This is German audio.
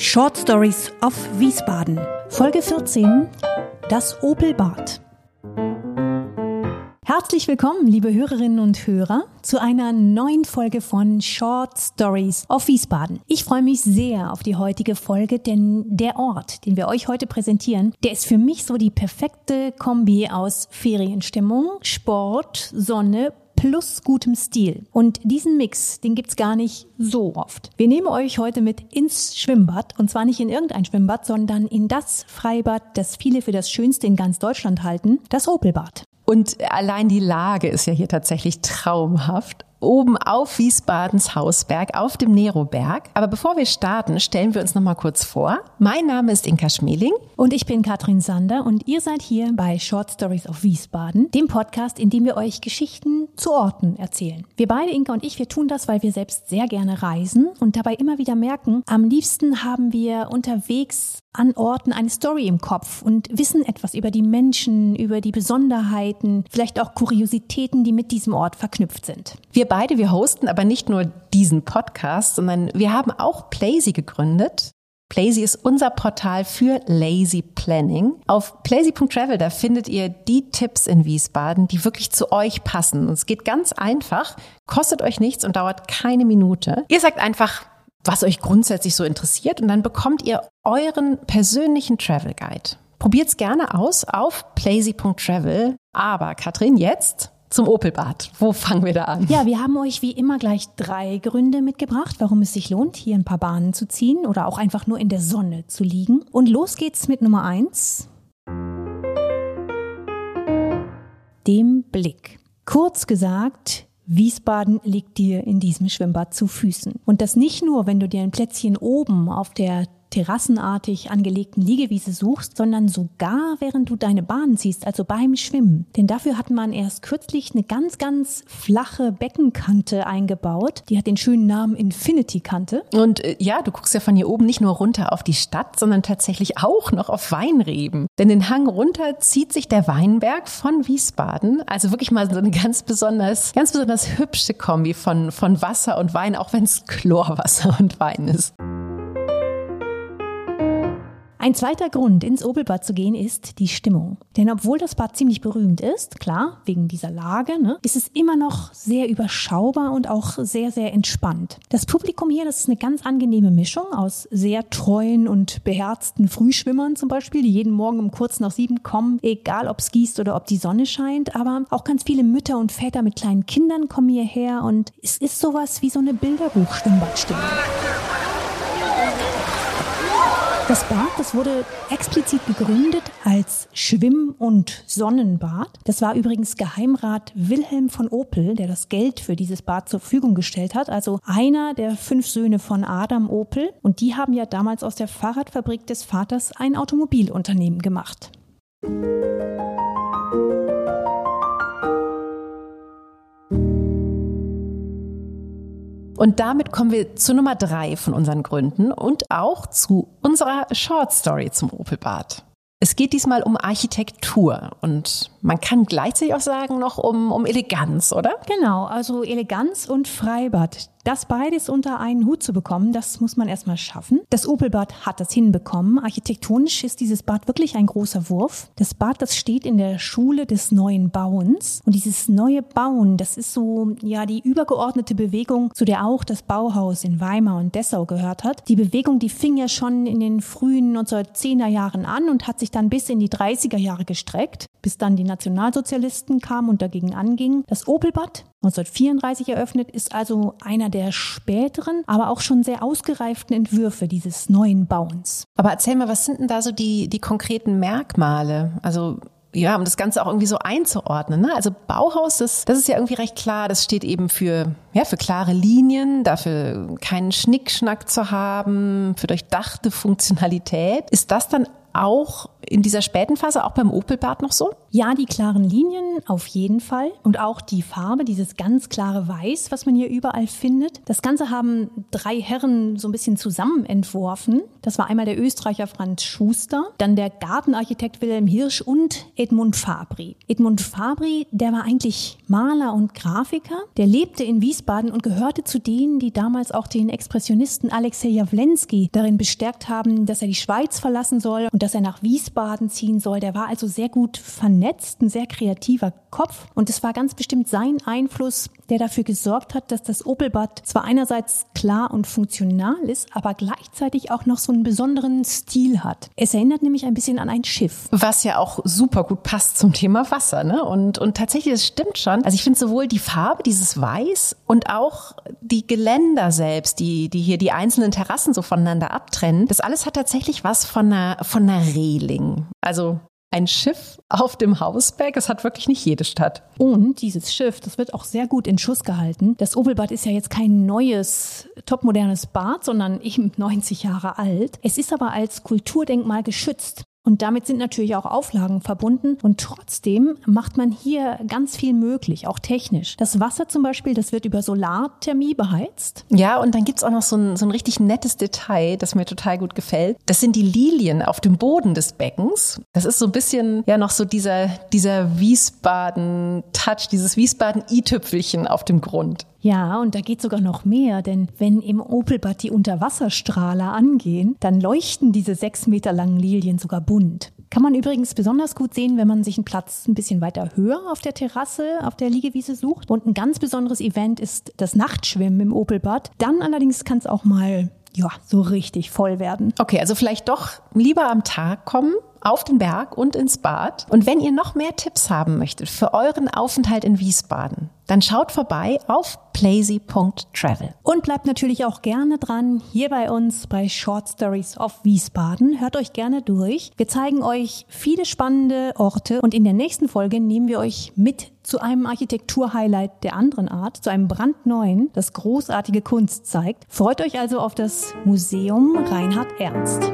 Short Stories of Wiesbaden. Folge 14. Das Opelbad. Herzlich willkommen, liebe Hörerinnen und Hörer, zu einer neuen Folge von Short Stories of Wiesbaden. Ich freue mich sehr auf die heutige Folge, denn der Ort, den wir euch heute präsentieren, der ist für mich so die perfekte Kombi aus Ferienstimmung, Sport, Sonne, plus gutem Stil. Und diesen Mix, den gibt's gar nicht so oft. Wir nehmen euch heute mit ins Schwimmbad und zwar nicht in irgendein Schwimmbad, sondern in das Freibad, das viele für das Schönste in ganz Deutschland halten, das Opelbad. Und allein die Lage ist ja hier tatsächlich traumhaft oben auf Wiesbadens Hausberg auf dem Neroberg. Aber bevor wir starten, stellen wir uns noch mal kurz vor. Mein Name ist Inka Schmeling und ich bin Katrin Sander und ihr seid hier bei Short Stories of Wiesbaden, dem Podcast, in dem wir euch Geschichten zu Orten erzählen. Wir beide, Inka und ich, wir tun das, weil wir selbst sehr gerne reisen und dabei immer wieder merken, am liebsten haben wir unterwegs an Orten eine Story im Kopf und wissen etwas über die Menschen, über die Besonderheiten, vielleicht auch Kuriositäten, die mit diesem Ort verknüpft sind. Wir beide, wir hosten aber nicht nur diesen Podcast, sondern wir haben auch Playsy gegründet. Playsy ist unser Portal für Lazy Planning. Auf playsy.travel, da findet ihr die Tipps in Wiesbaden, die wirklich zu euch passen. Und es geht ganz einfach, kostet euch nichts und dauert keine Minute. Ihr sagt einfach, was euch grundsätzlich so interessiert und dann bekommt ihr euren persönlichen Travel Guide. Probiert's gerne aus auf playsy.travel. Aber Katrin, jetzt zum Opelbad. Wo fangen wir da an? Ja, wir haben euch wie immer gleich drei Gründe mitgebracht, warum es sich lohnt, hier ein paar Bahnen zu ziehen oder auch einfach nur in der Sonne zu liegen. Und los geht's mit Nummer eins. Dem Blick. Kurz gesagt, Wiesbaden liegt dir in diesem Schwimmbad zu Füßen. Und das nicht nur, wenn du dir ein Plätzchen oben auf der terrassenartig angelegten Liegewiese suchst, sondern sogar während du deine Bahn ziehst, also beim Schwimmen. Denn dafür hat man erst kürzlich eine ganz, ganz flache Beckenkante eingebaut. Die hat den schönen Namen Infinity Kante. Und äh, ja, du guckst ja von hier oben nicht nur runter auf die Stadt, sondern tatsächlich auch noch auf Weinreben. Denn den Hang runter zieht sich der Weinberg von Wiesbaden. Also wirklich mal so eine ganz besonders, ganz besonders hübsche Kombi von, von Wasser und Wein, auch wenn es Chlorwasser und Wein ist. Ein zweiter Grund, ins Opelbad zu gehen, ist die Stimmung. Denn obwohl das Bad ziemlich berühmt ist, klar, wegen dieser Lage, ne, ist es immer noch sehr überschaubar und auch sehr, sehr entspannt. Das Publikum hier, das ist eine ganz angenehme Mischung aus sehr treuen und beherzten Frühschwimmern zum Beispiel, die jeden Morgen um kurz nach sieben kommen, egal ob es gießt oder ob die Sonne scheint. Aber auch ganz viele Mütter und Väter mit kleinen Kindern kommen hierher und es ist sowas wie so eine Bilderbuch-Schwimmbadstimmung. Das Bad, das wurde explizit gegründet als Schwimm- und Sonnenbad. Das war übrigens Geheimrat Wilhelm von Opel, der das Geld für dieses Bad zur Verfügung gestellt hat. Also einer der fünf Söhne von Adam Opel. Und die haben ja damals aus der Fahrradfabrik des Vaters ein Automobilunternehmen gemacht. Und damit kommen wir zu Nummer drei von unseren Gründen und auch zu unserer Short Story zum Opelbad. Es geht diesmal um Architektur und man kann gleichzeitig auch sagen noch um, um Eleganz, oder? Genau, also Eleganz und Freibad. Das beides unter einen Hut zu bekommen, das muss man erstmal schaffen. Das Opelbad hat das hinbekommen. Architektonisch ist dieses Bad wirklich ein großer Wurf. Das Bad, das steht in der Schule des neuen Bauens. Und dieses neue Bauen, das ist so, ja, die übergeordnete Bewegung, zu der auch das Bauhaus in Weimar und Dessau gehört hat. Die Bewegung, die fing ja schon in den frühen 1910er Jahren an und hat sich dann bis in die 30er Jahre gestreckt, bis dann die Nationalsozialisten kamen und dagegen angingen. Das Opelbad 1934 eröffnet, ist also einer der späteren, aber auch schon sehr ausgereiften Entwürfe dieses neuen Bauens. Aber erzähl mal, was sind denn da so die, die konkreten Merkmale? Also ja, um das Ganze auch irgendwie so einzuordnen. Ne? Also Bauhaus, das, das ist ja irgendwie recht klar. Das steht eben für, ja, für klare Linien, dafür keinen Schnickschnack zu haben, für durchdachte Funktionalität. Ist das dann auch in dieser späten Phase auch beim Opelbad noch so? Ja, die klaren Linien auf jeden Fall und auch die Farbe, dieses ganz klare Weiß, was man hier überall findet. Das Ganze haben drei Herren so ein bisschen zusammen entworfen. Das war einmal der Österreicher Franz Schuster, dann der Gartenarchitekt Wilhelm Hirsch und Edmund Fabri. Edmund Fabri, der war eigentlich Maler und Grafiker. Der lebte in Wiesbaden und gehörte zu denen, die damals auch den Expressionisten Alexei Jawlensky darin bestärkt haben, dass er die Schweiz verlassen soll und dass er nach Wiesbaden ziehen soll. Der war also sehr gut vernetzt, ein sehr kreativer Kopf. Und es war ganz bestimmt sein Einfluss, der dafür gesorgt hat, dass das Opelbad zwar einerseits klar und funktional ist, aber gleichzeitig auch noch so einen besonderen Stil hat. Es erinnert nämlich ein bisschen an ein Schiff. Was ja auch super gut passt zum Thema Wasser, ne? Und, und tatsächlich, es stimmt schon. Also ich finde sowohl die Farbe, dieses Weiß und auch die Geländer selbst, die, die hier die einzelnen Terrassen so voneinander abtrennen, das alles hat tatsächlich was von einer, von einer Reling. Also ein Schiff auf dem Hausberg. Es hat wirklich nicht jede Stadt. Und dieses Schiff, das wird auch sehr gut in Schuss gehalten. Das Opelbad ist ja jetzt kein neues, topmodernes Bad, sondern eben 90 Jahre alt. Es ist aber als Kulturdenkmal geschützt. Und damit sind natürlich auch Auflagen verbunden. Und trotzdem macht man hier ganz viel möglich, auch technisch. Das Wasser zum Beispiel, das wird über Solarthermie beheizt. Ja, und dann gibt's auch noch so ein, so ein richtig nettes Detail, das mir total gut gefällt. Das sind die Lilien auf dem Boden des Beckens. Das ist so ein bisschen ja noch so dieser, dieser Wiesbaden-Touch, dieses Wiesbaden-i-Tüpfelchen auf dem Grund. Ja, und da geht sogar noch mehr, denn wenn im Opelbad die Unterwasserstrahler angehen, dann leuchten diese sechs Meter langen Lilien sogar bunt. Kann man übrigens besonders gut sehen, wenn man sich einen Platz ein bisschen weiter höher auf der Terrasse, auf der Liegewiese sucht. Und ein ganz besonderes Event ist das Nachtschwimmen im Opelbad. Dann allerdings kann es auch mal ja, so richtig voll werden. Okay, also vielleicht doch lieber am Tag kommen, auf den Berg und ins Bad. Und wenn ihr noch mehr Tipps haben möchtet für euren Aufenthalt in Wiesbaden, dann schaut vorbei auf plazy.travel. Und bleibt natürlich auch gerne dran hier bei uns bei Short Stories of Wiesbaden. Hört euch gerne durch. Wir zeigen euch viele spannende Orte und in der nächsten Folge nehmen wir euch mit zu einem Architekturhighlight der anderen Art, zu einem brandneuen, das großartige Kunst zeigt. Freut euch also auf das Museum Reinhard Ernst.